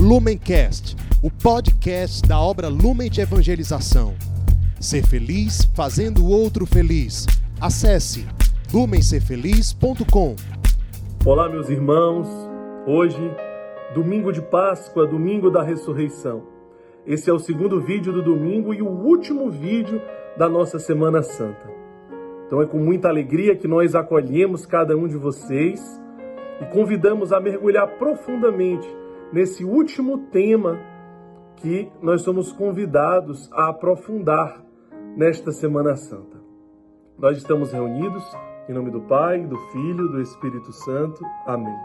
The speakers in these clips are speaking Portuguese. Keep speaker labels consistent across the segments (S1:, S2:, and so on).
S1: Lumencast, o podcast da obra Lumen de Evangelização. Ser feliz fazendo o outro feliz. Acesse lumencerfeliz.com.
S2: Olá, meus irmãos. Hoje, domingo de Páscoa, domingo da ressurreição. Esse é o segundo vídeo do domingo e o último vídeo da nossa Semana Santa. Então é com muita alegria que nós acolhemos cada um de vocês e convidamos a mergulhar profundamente nesse último tema que nós somos convidados a aprofundar nesta Semana Santa. Nós estamos reunidos em nome do Pai, do Filho, do Espírito Santo. Amém.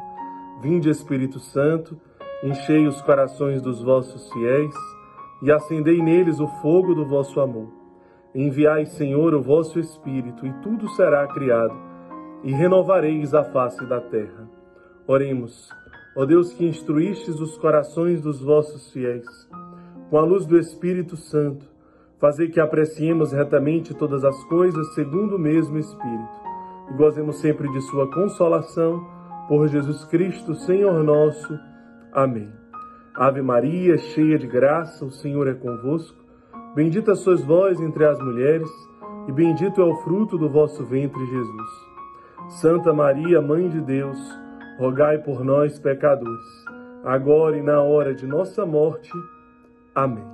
S2: Vinde, Espírito Santo, enchei os corações dos vossos fiéis e acendei neles o fogo do vosso amor. Enviai, Senhor, o vosso Espírito, e tudo será criado, e renovareis a face da terra. Oremos. Ó Deus que instruístes os corações dos vossos fiéis, com a luz do Espírito Santo, fazei que apreciemos retamente todas as coisas segundo o mesmo Espírito, e gozemos sempre de sua consolação, por Jesus Cristo, Senhor nosso. Amém. Ave Maria, cheia de graça, o Senhor é convosco. Bendita sois vós entre as mulheres, e bendito é o fruto do vosso ventre, Jesus. Santa Maria, Mãe de Deus, rogai por nós, pecadores, agora e na hora de nossa morte. Amém.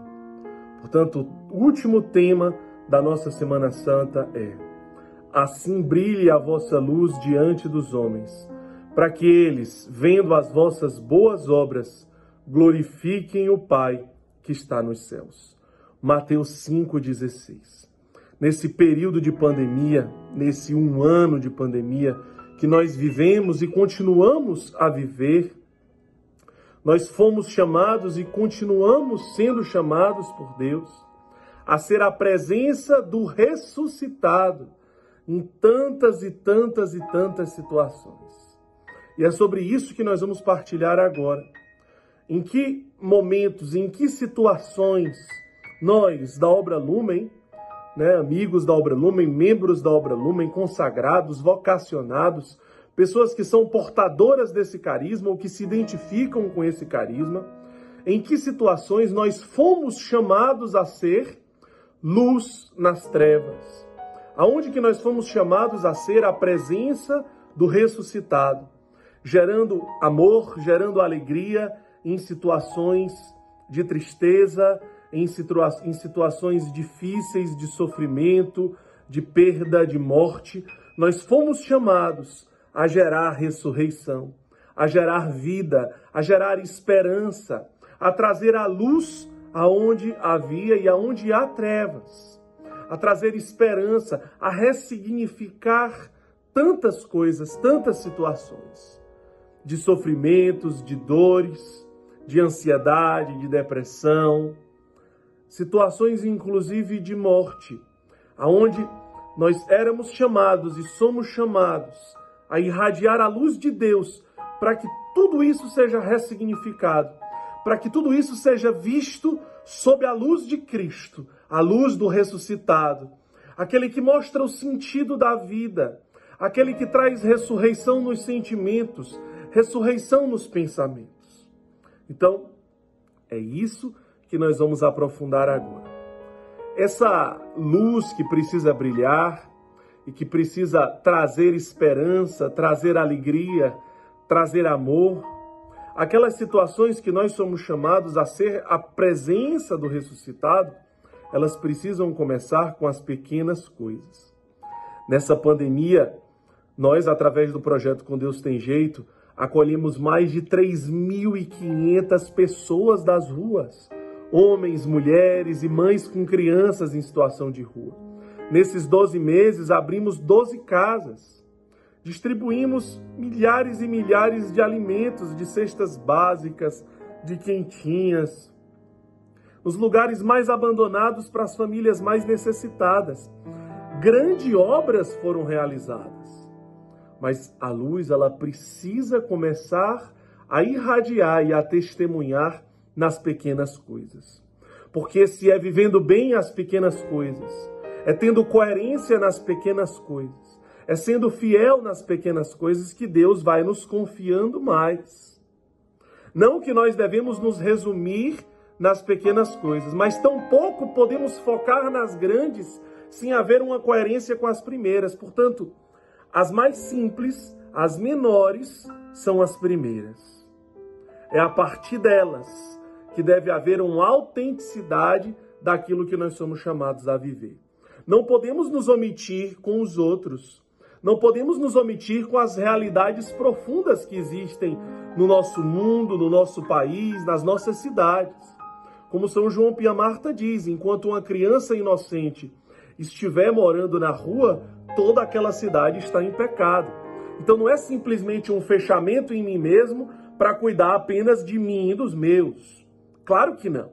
S2: Portanto, o último tema da nossa Semana Santa é: Assim brilhe a vossa luz diante dos homens, para que eles, vendo as vossas boas obras, glorifiquem o Pai que está nos céus. Mateus 5,16. Nesse período de pandemia, nesse um ano de pandemia, que nós vivemos e continuamos a viver, nós fomos chamados e continuamos sendo chamados por Deus a ser a presença do ressuscitado em tantas e tantas e tantas situações. E é sobre isso que nós vamos partilhar agora. Em que momentos, em que situações nós da obra Lumen né, amigos da Obra Lumen, membros da Obra Lumen, consagrados, vocacionados, pessoas que são portadoras desse carisma ou que se identificam com esse carisma, em que situações nós fomos chamados a ser luz nas trevas? Aonde que nós fomos chamados a ser a presença do ressuscitado, gerando amor, gerando alegria em situações de tristeza, em, situa em situações difíceis de sofrimento, de perda, de morte, nós fomos chamados a gerar ressurreição, a gerar vida, a gerar esperança, a trazer a luz aonde havia e aonde há trevas, a trazer esperança, a ressignificar tantas coisas, tantas situações de sofrimentos, de dores, de ansiedade, de depressão, situações inclusive de morte, aonde nós éramos chamados e somos chamados a irradiar a luz de Deus para que tudo isso seja ressignificado, para que tudo isso seja visto sob a luz de Cristo, a luz do ressuscitado, aquele que mostra o sentido da vida, aquele que traz ressurreição nos sentimentos, ressurreição nos pensamentos. Então, é isso que nós vamos aprofundar agora. Essa luz que precisa brilhar e que precisa trazer esperança, trazer alegria, trazer amor, aquelas situações que nós somos chamados a ser a presença do ressuscitado, elas precisam começar com as pequenas coisas. Nessa pandemia, nós, através do projeto Com Deus Tem Jeito, acolhemos mais de 3.500 pessoas das ruas homens, mulheres e mães com crianças em situação de rua. Nesses 12 meses, abrimos 12 casas. Distribuímos milhares e milhares de alimentos, de cestas básicas, de quentinhas, nos lugares mais abandonados para as famílias mais necessitadas. Grandes obras foram realizadas. Mas a luz, ela precisa começar a irradiar e a testemunhar nas pequenas coisas. Porque se é vivendo bem as pequenas coisas, é tendo coerência nas pequenas coisas, é sendo fiel nas pequenas coisas que Deus vai nos confiando mais. Não que nós devemos nos resumir nas pequenas coisas, mas tampouco podemos focar nas grandes sem haver uma coerência com as primeiras. Portanto, as mais simples, as menores, são as primeiras. É a partir delas que deve haver uma autenticidade daquilo que nós somos chamados a viver. Não podemos nos omitir com os outros. Não podemos nos omitir com as realidades profundas que existem no nosso mundo, no nosso país, nas nossas cidades. Como São João Pia Marta diz, enquanto uma criança inocente estiver morando na rua, toda aquela cidade está em pecado. Então não é simplesmente um fechamento em mim mesmo para cuidar apenas de mim e dos meus. Claro que não.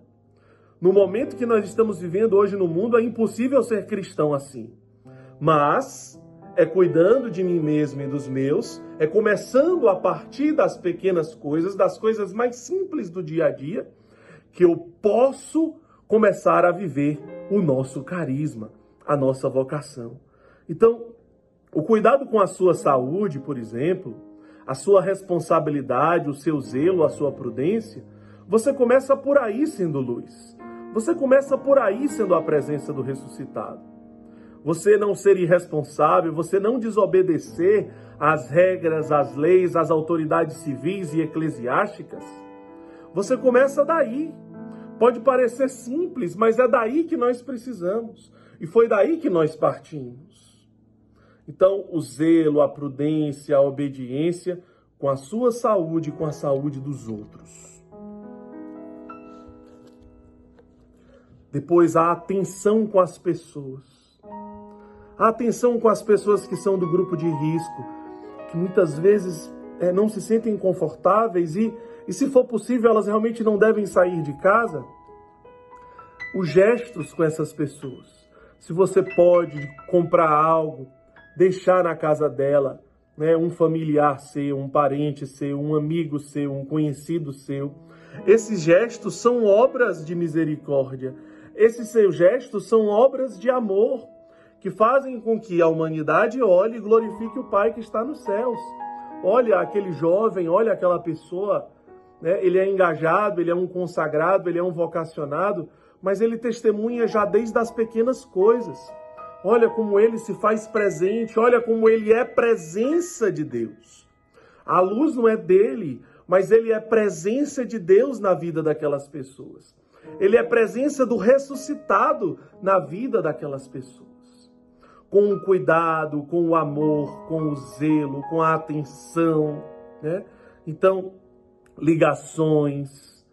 S2: No momento que nós estamos vivendo hoje no mundo, é impossível ser cristão assim. Mas é cuidando de mim mesmo e dos meus, é começando a partir das pequenas coisas, das coisas mais simples do dia a dia, que eu posso começar a viver o nosso carisma, a nossa vocação. Então, o cuidado com a sua saúde, por exemplo, a sua responsabilidade, o seu zelo, a sua prudência, você começa por aí sendo luz. Você começa por aí sendo a presença do ressuscitado. Você não ser irresponsável, você não desobedecer às regras, às leis, às autoridades civis e eclesiásticas. Você começa daí. Pode parecer simples, mas é daí que nós precisamos. E foi daí que nós partimos. Então, o zelo, a prudência, a obediência com a sua saúde e com a saúde dos outros. Depois, a atenção com as pessoas. A atenção com as pessoas que são do grupo de risco, que muitas vezes é, não se sentem confortáveis e, e, se for possível, elas realmente não devem sair de casa. Os gestos com essas pessoas. Se você pode comprar algo, deixar na casa dela, né, um familiar seu, um parente seu, um amigo seu, um conhecido seu. Esses gestos são obras de misericórdia esses seus gestos são obras de amor que fazem com que a humanidade olhe e glorifique o Pai que está nos céus. Olha aquele jovem, olha aquela pessoa, né? ele é engajado, ele é um consagrado, ele é um vocacionado, mas ele testemunha já desde as pequenas coisas. Olha como ele se faz presente, olha como ele é presença de Deus. A luz não é dele, mas ele é presença de Deus na vida daquelas pessoas. Ele é presença do ressuscitado na vida daquelas pessoas. Com o cuidado, com o amor, com o zelo, com a atenção, né? Então, ligações,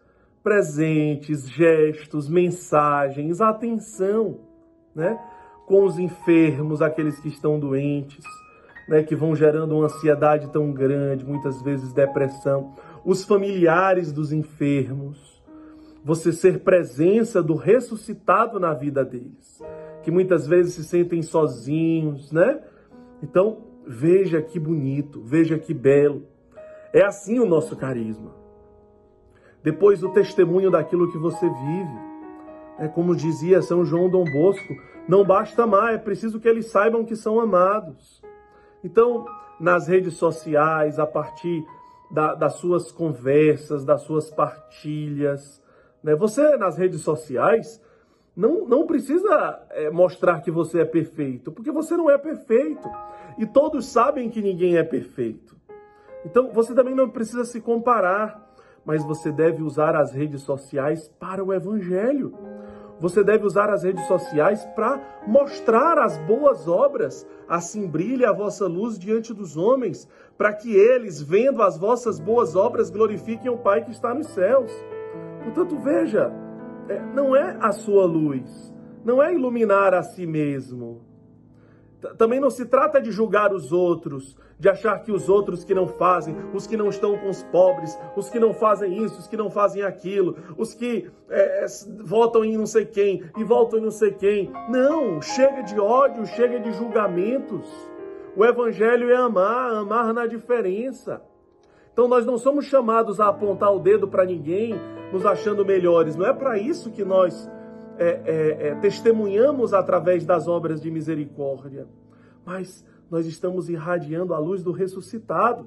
S2: presentes, gestos, mensagens, atenção, né? Com os enfermos, aqueles que estão doentes, né? Que vão gerando uma ansiedade tão grande, muitas vezes depressão. Os familiares dos enfermos, você ser presença do ressuscitado na vida deles, que muitas vezes se sentem sozinhos, né? Então, veja que bonito, veja que belo. É assim o nosso carisma. Depois, o testemunho daquilo que você vive. É como dizia São João Dom Bosco: não basta amar, é preciso que eles saibam que são amados. Então, nas redes sociais, a partir da, das suas conversas, das suas partilhas, né? Você, nas redes sociais, não, não precisa é, mostrar que você é perfeito, porque você não é perfeito. E todos sabem que ninguém é perfeito. Então, você também não precisa se comparar, mas você deve usar as redes sociais para o evangelho. Você deve usar as redes sociais para mostrar as boas obras. Assim brilhe a vossa luz diante dos homens, para que eles, vendo as vossas boas obras, glorifiquem o Pai que está nos céus. Portanto, veja, é, não é a sua luz, não é iluminar a si mesmo. Também não se trata de julgar os outros, de achar que os outros que não fazem, os que não estão com os pobres, os que não fazem isso, os que não fazem aquilo, os que é, é votam em não sei quem e voltam em não sei quem. Não, chega de ódio, chega de julgamentos. O evangelho é amar, amar na diferença. Então nós não somos chamados a apontar o dedo para ninguém, nos achando melhores. Não é para isso que nós é, é, é, testemunhamos através das obras de misericórdia, mas nós estamos irradiando a luz do ressuscitado.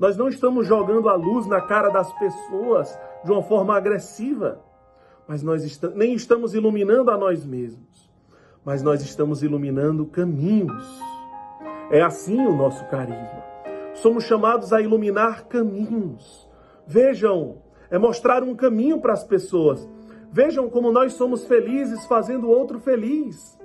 S2: Nós não estamos jogando a luz na cara das pessoas de uma forma agressiva, mas nós est nem estamos iluminando a nós mesmos, mas nós estamos iluminando caminhos. É assim o nosso carisma. Somos chamados a iluminar caminhos. Vejam, é mostrar um caminho para as pessoas. Vejam como nós somos felizes fazendo o outro feliz.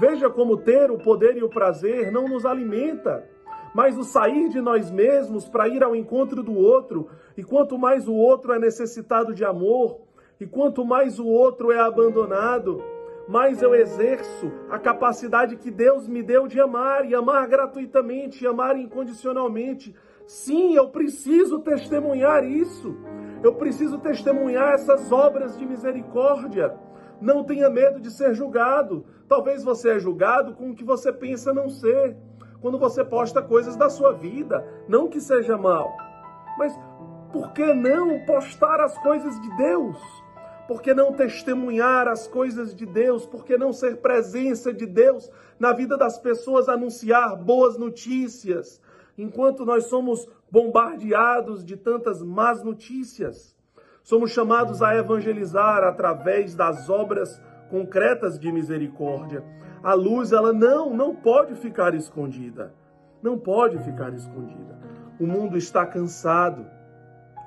S2: Veja como ter o poder e o prazer não nos alimenta, mas o sair de nós mesmos para ir ao encontro do outro, e quanto mais o outro é necessitado de amor, e quanto mais o outro é abandonado, mais eu exerço a capacidade que Deus me deu de amar, e amar gratuitamente, e amar incondicionalmente. Sim, eu preciso testemunhar isso. Eu preciso testemunhar essas obras de misericórdia. Não tenha medo de ser julgado. Talvez você é julgado com o que você pensa não ser quando você posta coisas da sua vida, não que seja mal. Mas por que não postar as coisas de Deus? Por que não testemunhar as coisas de Deus? Por que não ser presença de Deus na vida das pessoas, anunciar boas notícias, enquanto nós somos bombardeados de tantas más notícias? Somos chamados a evangelizar através das obras concretas de misericórdia a luz, ela não, não pode ficar escondida. Não pode ficar escondida. O mundo está cansado.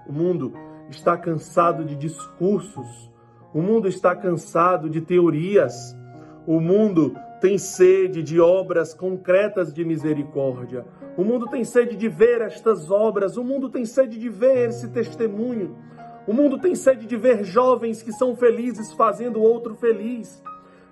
S2: O mundo está cansado de discursos. O mundo está cansado de teorias. O mundo tem sede de obras concretas de misericórdia. O mundo tem sede de ver estas obras. O mundo tem sede de ver esse testemunho. O mundo tem sede de ver jovens que são felizes fazendo outro feliz.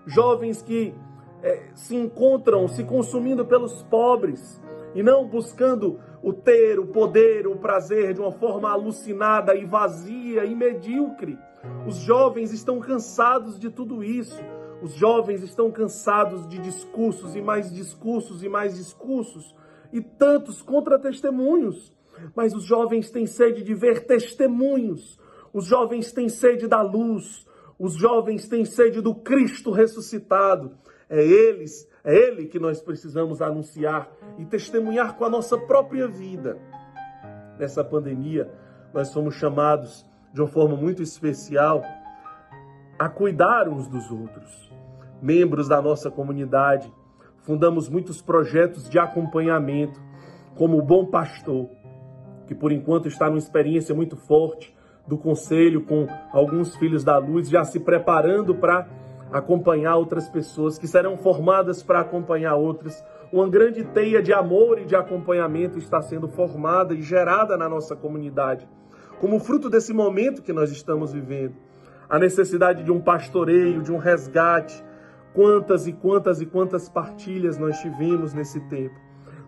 S2: Jovens que é, se encontram se consumindo pelos pobres e não buscando o ter, o poder, o prazer de uma forma alucinada e vazia e medíocre. Os jovens estão cansados de tudo isso. Os jovens estão cansados de discursos e mais discursos e mais discursos e tantos contra-testemunhos. Mas os jovens têm sede de ver testemunhos. Os jovens têm sede da luz. Os jovens têm sede do Cristo ressuscitado. É eles, é ele que nós precisamos anunciar e testemunhar com a nossa própria vida. Nessa pandemia, nós somos chamados de uma forma muito especial a cuidar uns dos outros. Membros da nossa comunidade, fundamos muitos projetos de acompanhamento, como o Bom Pastor, que por enquanto está numa experiência muito forte do conselho com alguns filhos da luz, já se preparando para acompanhar outras pessoas, que serão formadas para acompanhar outras. Uma grande teia de amor e de acompanhamento está sendo formada e gerada na nossa comunidade, como fruto desse momento que nós estamos vivendo. A necessidade de um pastoreio, de um resgate. Quantas e quantas e quantas partilhas nós tivemos nesse tempo.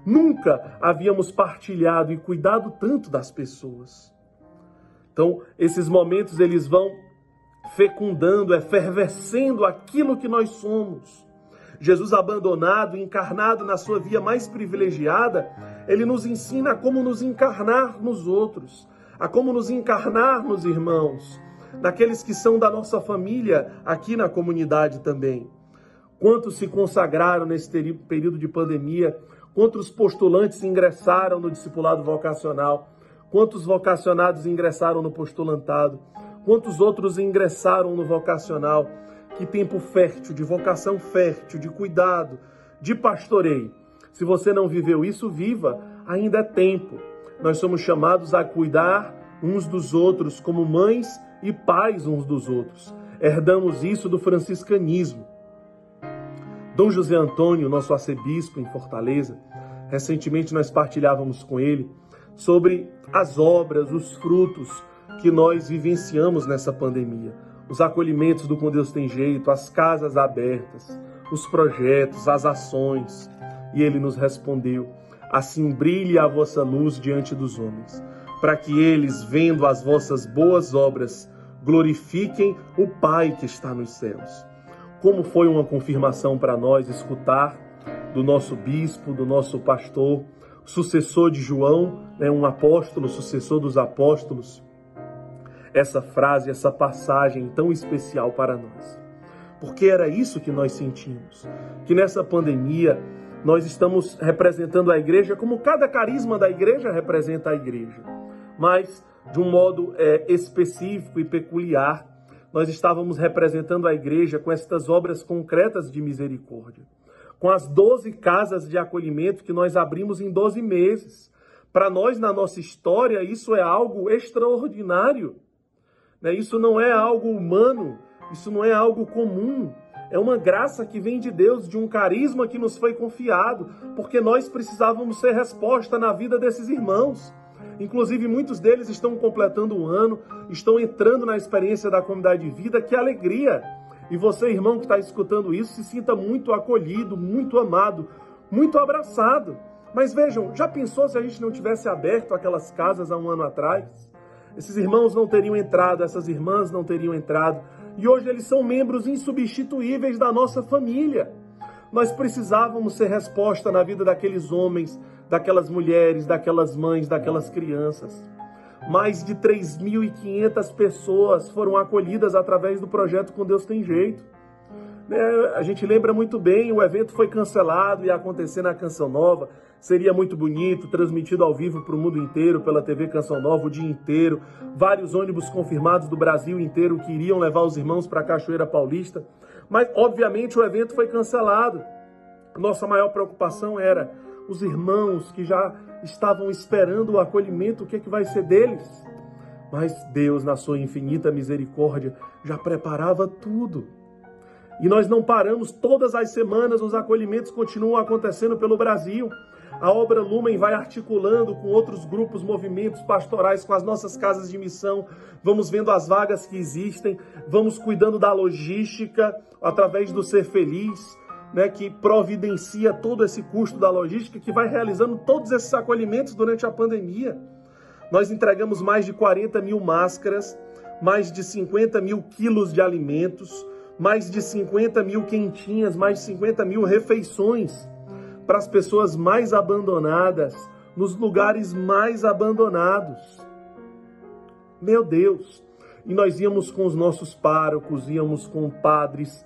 S2: Nunca havíamos partilhado e cuidado tanto das pessoas. Então, esses momentos eles vão fecundando, efervescendo aquilo que nós somos. Jesus abandonado, encarnado na sua via mais privilegiada, ele nos ensina como nos encarnar nos outros, a como nos encarnar nos irmãos, naqueles que são da nossa família aqui na comunidade também. Quantos se consagraram nesse período de pandemia? Quantos postulantes ingressaram no discipulado vocacional? Quantos vocacionados ingressaram no postulantado? Quantos outros ingressaram no vocacional? Que tempo fértil, de vocação fértil, de cuidado, de pastoreio. Se você não viveu isso, viva, ainda é tempo. Nós somos chamados a cuidar uns dos outros, como mães e pais uns dos outros. Herdamos isso do franciscanismo. Dom José Antônio, nosso arcebispo em Fortaleza, recentemente nós partilhávamos com ele sobre as obras, os frutos que nós vivenciamos nessa pandemia. Os acolhimentos do Com Deus Tem Jeito, as casas abertas, os projetos, as ações. E ele nos respondeu: Assim brilhe a vossa luz diante dos homens, para que eles, vendo as vossas boas obras, glorifiquem o Pai que está nos céus. Como foi uma confirmação para nós escutar do nosso bispo, do nosso pastor, sucessor de João, né, um apóstolo, sucessor dos apóstolos, essa frase, essa passagem tão especial para nós. Porque era isso que nós sentimos. Que nessa pandemia nós estamos representando a igreja como cada carisma da igreja representa a igreja. Mas, de um modo é, específico e peculiar, nós estávamos representando a igreja com estas obras concretas de misericórdia. Com as 12 casas de acolhimento que nós abrimos em 12 meses. Para nós, na nossa história, isso é algo extraordinário. Né? Isso não é algo humano, isso não é algo comum. É uma graça que vem de Deus, de um carisma que nos foi confiado, porque nós precisávamos ser resposta na vida desses irmãos. Inclusive, muitos deles estão completando um ano, estão entrando na experiência da comunidade de vida. Que alegria! E você, irmão que está escutando isso, se sinta muito acolhido, muito amado, muito abraçado. Mas vejam, já pensou se a gente não tivesse aberto aquelas casas há um ano atrás? Esses irmãos não teriam entrado, essas irmãs não teriam entrado, e hoje eles são membros insubstituíveis da nossa família. Nós precisávamos ser resposta na vida daqueles homens, daquelas mulheres, daquelas mães, daquelas crianças. Mais de 3.500 pessoas foram acolhidas através do projeto Com Deus Tem Jeito. Né, a gente lembra muito bem, o evento foi cancelado e ia acontecer na Canção Nova. Seria muito bonito, transmitido ao vivo para o mundo inteiro, pela TV Canção Nova, o dia inteiro. Vários ônibus confirmados do Brasil inteiro que iriam levar os irmãos para a Cachoeira Paulista. Mas, obviamente, o evento foi cancelado. Nossa maior preocupação era os irmãos que já estavam esperando o acolhimento, o que, é que vai ser deles? Mas Deus, na sua infinita misericórdia, já preparava tudo. E nós não paramos todas as semanas, os acolhimentos continuam acontecendo pelo Brasil. A obra Lumen vai articulando com outros grupos, movimentos pastorais, com as nossas casas de missão. Vamos vendo as vagas que existem, vamos cuidando da logística através do Ser Feliz, né, que providencia todo esse custo da logística, que vai realizando todos esses acolhimentos durante a pandemia. Nós entregamos mais de 40 mil máscaras, mais de 50 mil quilos de alimentos mais de 50 mil quentinhas, mais de 50 mil refeições para as pessoas mais abandonadas, nos lugares mais abandonados. Meu Deus! E nós íamos com os nossos párocos, íamos com padres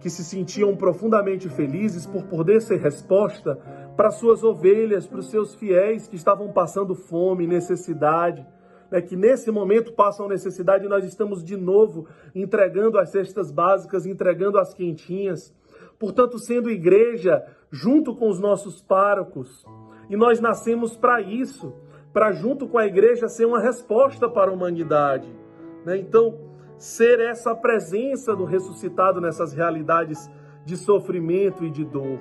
S2: que se sentiam profundamente felizes por poder ser resposta para suas ovelhas, para os seus fiéis que estavam passando fome, necessidade né, que nesse momento passam necessidade, e nós estamos de novo entregando as cestas básicas, entregando as quentinhas. Portanto, sendo igreja, junto com os nossos párocos, e nós nascemos para isso, para junto com a igreja ser uma resposta para a humanidade. Né? Então, ser essa presença do ressuscitado nessas realidades de sofrimento e de dor.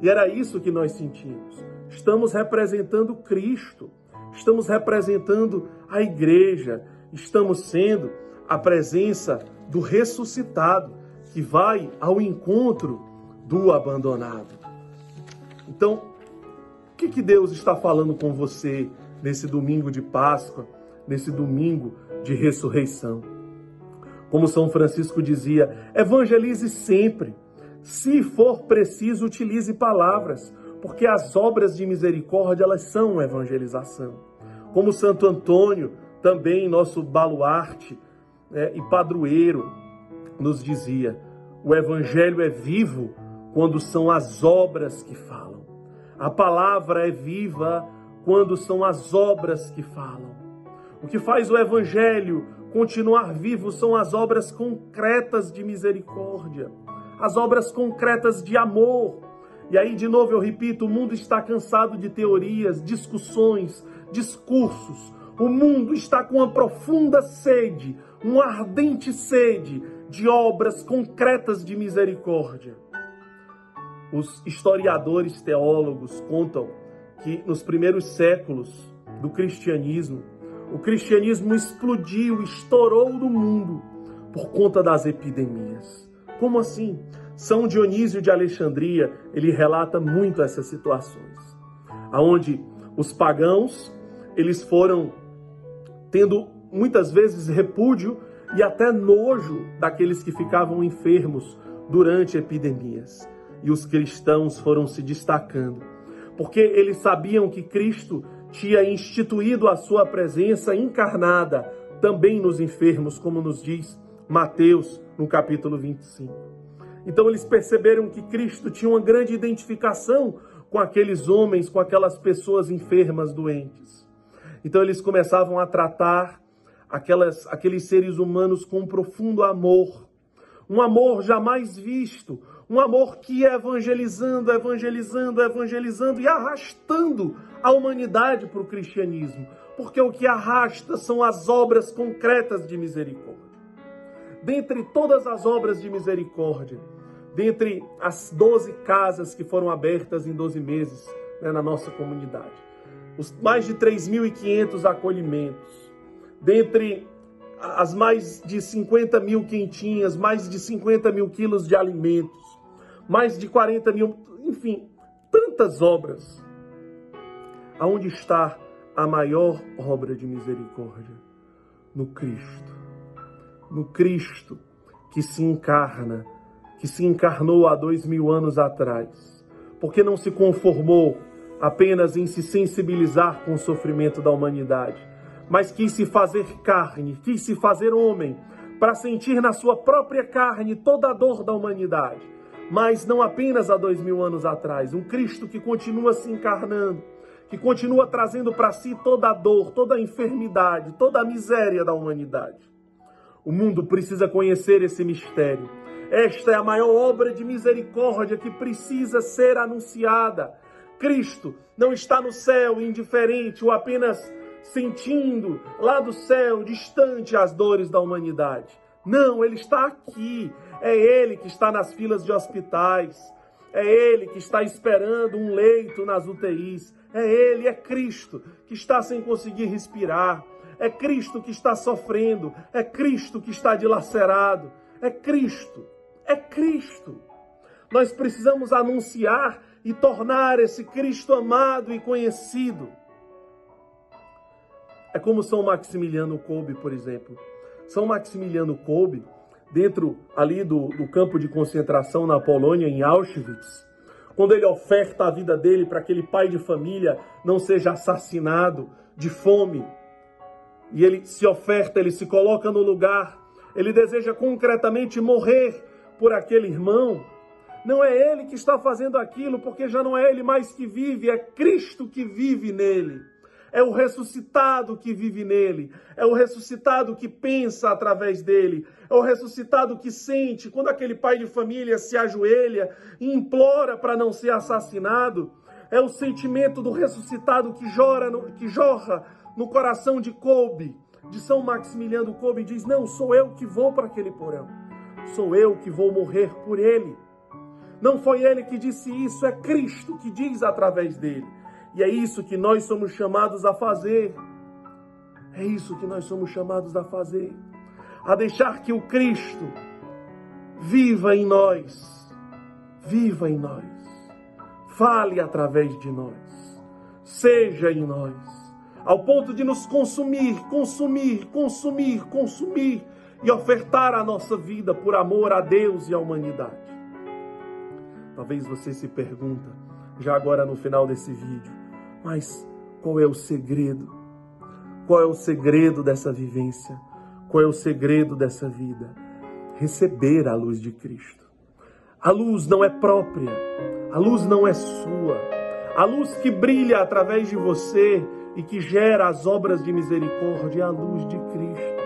S2: E era isso que nós sentimos. Estamos representando Cristo estamos representando a igreja, estamos sendo a presença do ressuscitado que vai ao encontro do abandonado. Então, o que, que Deus está falando com você nesse domingo de Páscoa, nesse domingo de ressurreição? Como São Francisco dizia, evangelize sempre. Se for preciso, utilize palavras porque as obras de misericórdia elas são evangelização. Como Santo Antônio, também nosso baluarte né, e padroeiro, nos dizia: o evangelho é vivo quando são as obras que falam. A palavra é viva quando são as obras que falam. O que faz o evangelho continuar vivo são as obras concretas de misericórdia, as obras concretas de amor, e aí, de novo, eu repito: o mundo está cansado de teorias, discussões, discursos. O mundo está com uma profunda sede, uma ardente sede de obras concretas de misericórdia. Os historiadores teólogos contam que nos primeiros séculos do cristianismo, o cristianismo explodiu, estourou no mundo por conta das epidemias. Como assim? São Dionísio de Alexandria, ele relata muito essas situações, aonde os pagãos, eles foram tendo muitas vezes repúdio e até nojo daqueles que ficavam enfermos durante epidemias. E os cristãos foram se destacando, porque eles sabiam que Cristo tinha instituído a sua presença encarnada também nos enfermos, como nos diz Mateus no capítulo 25. Então eles perceberam que Cristo tinha uma grande identificação com aqueles homens, com aquelas pessoas enfermas, doentes. Então eles começavam a tratar aquelas, aqueles seres humanos com um profundo amor, um amor jamais visto, um amor que ia evangelizando, evangelizando, evangelizando e arrastando a humanidade para o cristianismo, porque o que arrasta são as obras concretas de misericórdia. Dentre todas as obras de misericórdia, dentre as 12 casas que foram abertas em 12 meses né, na nossa comunidade, os mais de 3.500 acolhimentos, dentre as mais de 50 mil quentinhas, mais de 50 mil quilos de alimentos, mais de 40 mil, enfim, tantas obras. Aonde está a maior obra de misericórdia? No Cristo. No Cristo que se encarna, que se encarnou há dois mil anos atrás, porque não se conformou apenas em se sensibilizar com o sofrimento da humanidade, mas quis se fazer carne, quis se fazer homem, para sentir na sua própria carne toda a dor da humanidade mas não apenas há dois mil anos atrás. Um Cristo que continua se encarnando, que continua trazendo para si toda a dor, toda a enfermidade, toda a miséria da humanidade. O mundo precisa conhecer esse mistério. Esta é a maior obra de misericórdia que precisa ser anunciada. Cristo não está no céu indiferente ou apenas sentindo lá do céu, distante, as dores da humanidade. Não, ele está aqui. É ele que está nas filas de hospitais. É ele que está esperando um leito nas UTIs. É ele, é Cristo que está sem conseguir respirar. É Cristo que está sofrendo. É Cristo que está dilacerado. É Cristo. É Cristo. Nós precisamos anunciar e tornar esse Cristo amado e conhecido. É como São Maximiliano Kolbe, por exemplo. São Maximiliano Kolbe, dentro ali do, do campo de concentração na Polônia, em Auschwitz, quando ele oferta a vida dele para aquele pai de família não seja assassinado de fome, e ele se oferta, ele se coloca no lugar, ele deseja concretamente morrer por aquele irmão. Não é ele que está fazendo aquilo, porque já não é ele mais que vive, é Cristo que vive nele. É o ressuscitado que vive nele, é o ressuscitado que pensa através dele, é o ressuscitado que sente quando aquele pai de família se ajoelha e implora para não ser assassinado, é o sentimento do ressuscitado que, jora no, que jorra no coração de Kobe, de São Maximiliano Kobe, diz: Não, sou eu que vou para aquele porão, sou eu que vou morrer por ele. Não foi ele que disse isso, é Cristo que diz através dele. E é isso que nós somos chamados a fazer. É isso que nós somos chamados a fazer. A deixar que o Cristo viva em nós. Viva em nós. Fale através de nós. Seja em nós. Ao ponto de nos consumir, consumir, consumir, consumir e ofertar a nossa vida por amor a Deus e à humanidade. Talvez você se pergunta, já agora no final desse vídeo, mas qual é o segredo? Qual é o segredo dessa vivência? Qual é o segredo dessa vida? Receber a luz de Cristo. A luz não é própria, a luz não é sua. A luz que brilha através de você e que gera as obras de misericórdia é a luz de Cristo.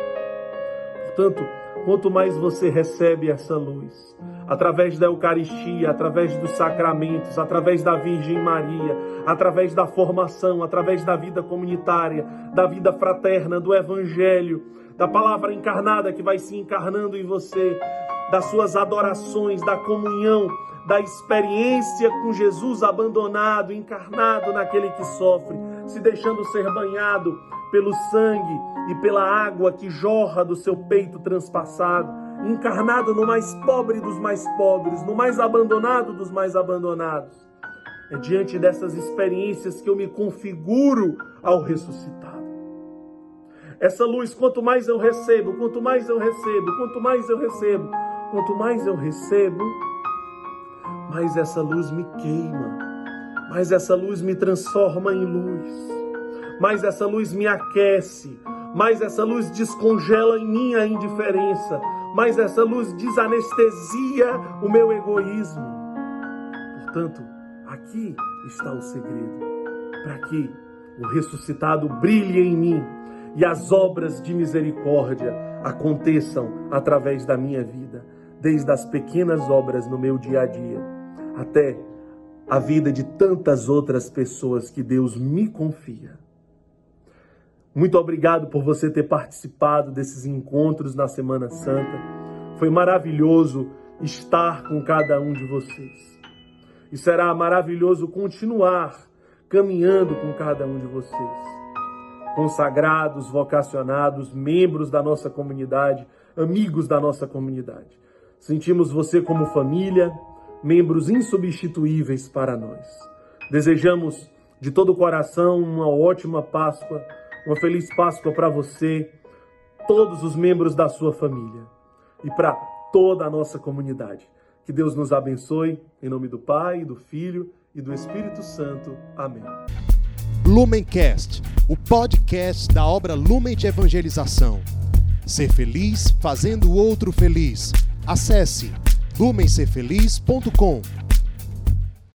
S2: Portanto, quanto mais você recebe essa luz, através da Eucaristia, através dos sacramentos, através da Virgem Maria, através da formação, através da vida comunitária, da vida fraterna, do Evangelho, da palavra encarnada que vai se encarnando em você, das suas adorações, da comunhão, da experiência com Jesus abandonado, encarnado naquele que sofre, se deixando ser banhado pelo sangue e pela água que jorra do seu peito transpassado encarnado no mais pobre dos mais pobres, no mais abandonado dos mais abandonados. É diante dessas experiências que eu me configuro ao ressuscitado. Essa luz, quanto mais eu recebo, quanto mais eu recebo, quanto mais eu recebo, quanto mais eu recebo, mais essa luz me queima, mais essa luz me transforma em luz, mais essa luz me aquece, mais essa luz descongela em mim a indiferença, mais essa luz desanestesia o meu egoísmo. Portanto, aqui está o segredo, para que o ressuscitado brilhe em mim e as obras de misericórdia aconteçam através da minha vida, desde as pequenas obras no meu dia a dia até a vida de tantas outras pessoas que Deus me confia. Muito obrigado por você ter participado desses encontros na Semana Santa. Foi maravilhoso estar com cada um de vocês. E será maravilhoso continuar caminhando com cada um de vocês. Consagrados, vocacionados, membros da nossa comunidade, amigos da nossa comunidade. Sentimos você como família, membros insubstituíveis para nós. Desejamos de todo o coração uma ótima Páscoa uma feliz Páscoa para você, todos os membros da sua família e para toda a nossa comunidade. Que Deus nos abençoe, em nome do Pai, do Filho e do Espírito Santo. Amém.
S1: Lumencast, o podcast da obra Lumen de Evangelização. Ser feliz fazendo o outro feliz. Acesse lumencerfeliz.com.